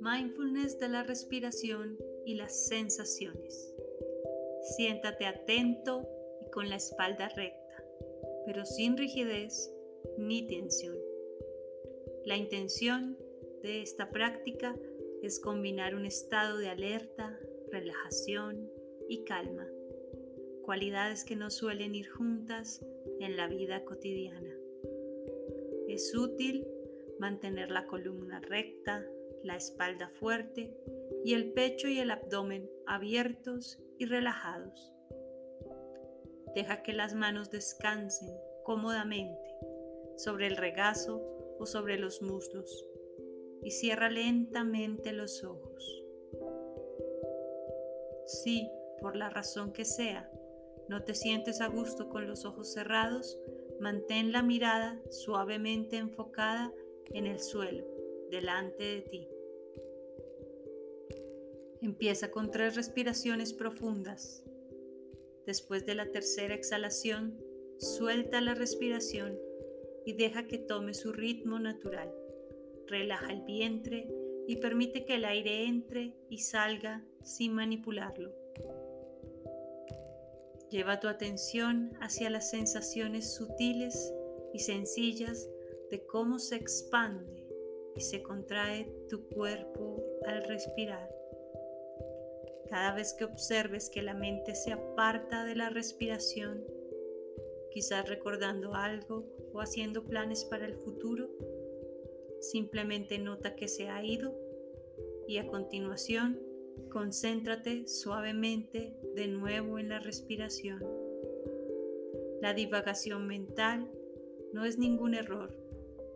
Mindfulness de la respiración y las sensaciones. Siéntate atento y con la espalda recta, pero sin rigidez ni tensión. La intención de esta práctica es combinar un estado de alerta, relajación y calma, cualidades que no suelen ir juntas en la vida cotidiana. Es útil mantener la columna recta, la espalda fuerte y el pecho y el abdomen abiertos y relajados. Deja que las manos descansen cómodamente sobre el regazo o sobre los muslos y cierra lentamente los ojos. Si, por la razón que sea, no te sientes a gusto con los ojos cerrados, mantén la mirada suavemente enfocada en el suelo, delante de ti. Empieza con tres respiraciones profundas. Después de la tercera exhalación, suelta la respiración y deja que tome su ritmo natural. Relaja el vientre y permite que el aire entre y salga sin manipularlo. Lleva tu atención hacia las sensaciones sutiles y sencillas de cómo se expande y se contrae tu cuerpo al respirar. Cada vez que observes que la mente se aparta de la respiración, quizás recordando algo o haciendo planes para el futuro, simplemente nota que se ha ido y a continuación concéntrate suavemente de nuevo en la respiración. La divagación mental no es ningún error,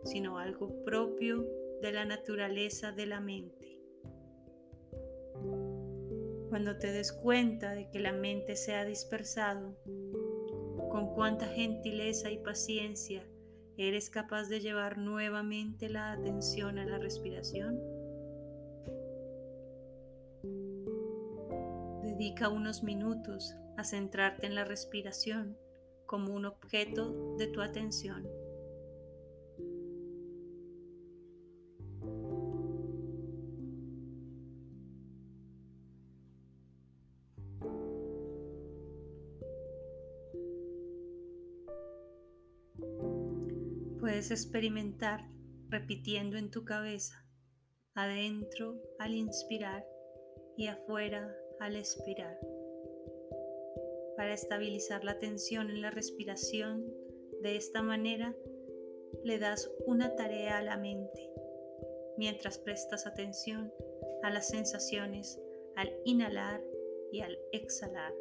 sino algo propio de la naturaleza de la mente. Cuando te des cuenta de que la mente se ha dispersado, con cuánta gentileza y paciencia eres capaz de llevar nuevamente la atención a la respiración. Dedica unos minutos a centrarte en la respiración como un objeto de tu atención. Puedes experimentar repitiendo en tu cabeza, adentro al inspirar y afuera al expirar. Para estabilizar la tensión en la respiración, de esta manera le das una tarea a la mente, mientras prestas atención a las sensaciones al inhalar y al exhalar.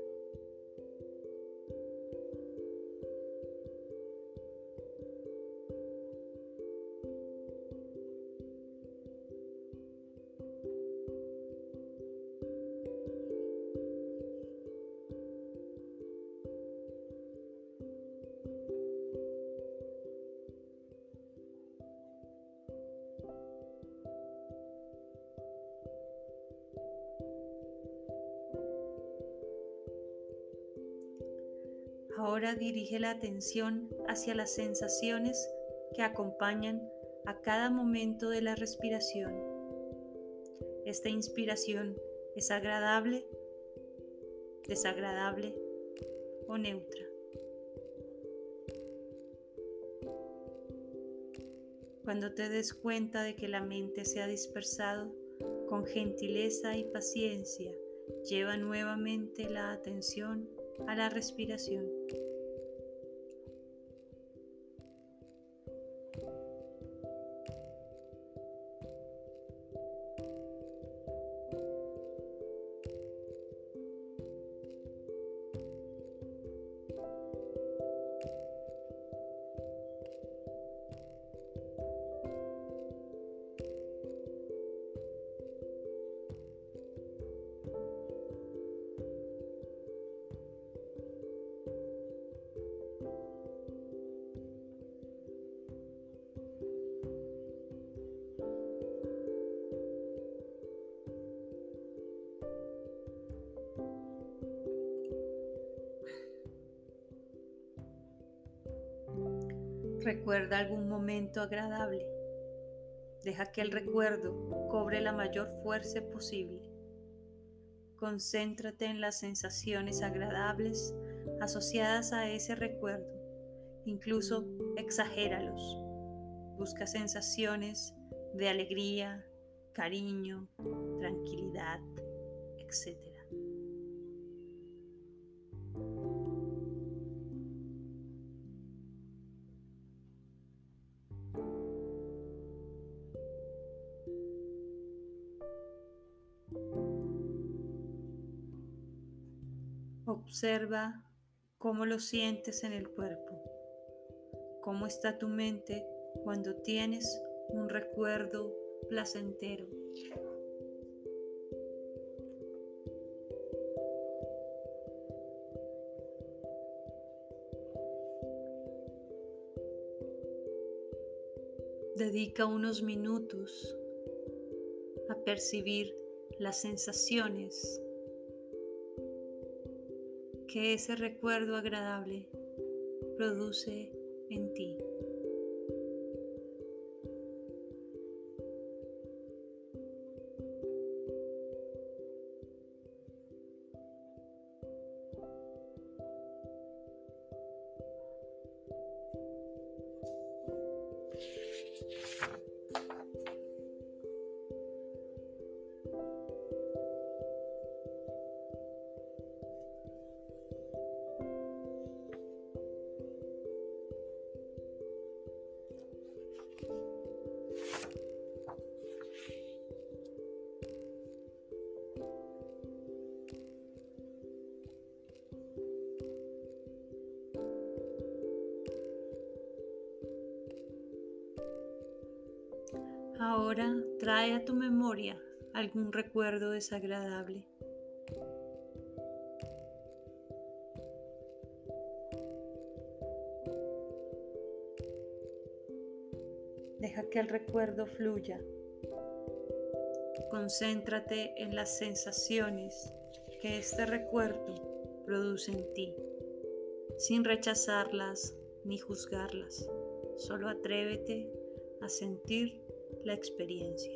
Ahora dirige la atención hacia las sensaciones que acompañan a cada momento de la respiración. Esta inspiración es agradable, desagradable o neutra. Cuando te des cuenta de que la mente se ha dispersado, con gentileza y paciencia, lleva nuevamente la atención a la respiración. Recuerda algún momento agradable. Deja que el recuerdo cobre la mayor fuerza posible. Concéntrate en las sensaciones agradables asociadas a ese recuerdo. Incluso exagéralos. Busca sensaciones de alegría, cariño, tranquilidad, etc. Observa cómo lo sientes en el cuerpo, cómo está tu mente cuando tienes un recuerdo placentero. Dedica unos minutos a percibir las sensaciones que ese recuerdo agradable produce en ti. Ahora trae a tu memoria algún recuerdo desagradable. Deja que el recuerdo fluya. Concéntrate en las sensaciones que este recuerdo produce en ti, sin rechazarlas ni juzgarlas. Solo atrévete a sentir la experiencia.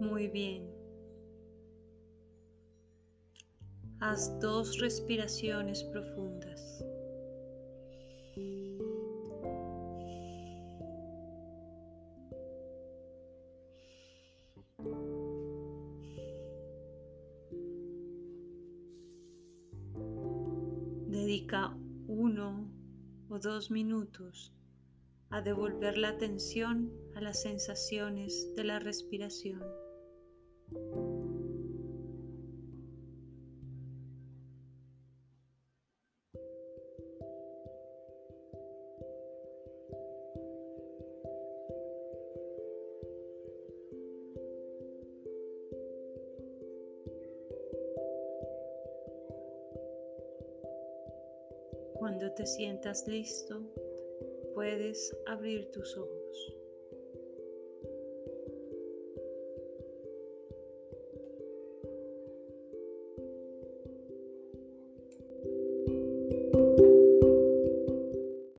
Muy bien. Haz dos respiraciones profundas. Dedica uno o dos minutos a devolver la atención a las sensaciones de la respiración. Cuando te sientas listo, puedes abrir tus ojos.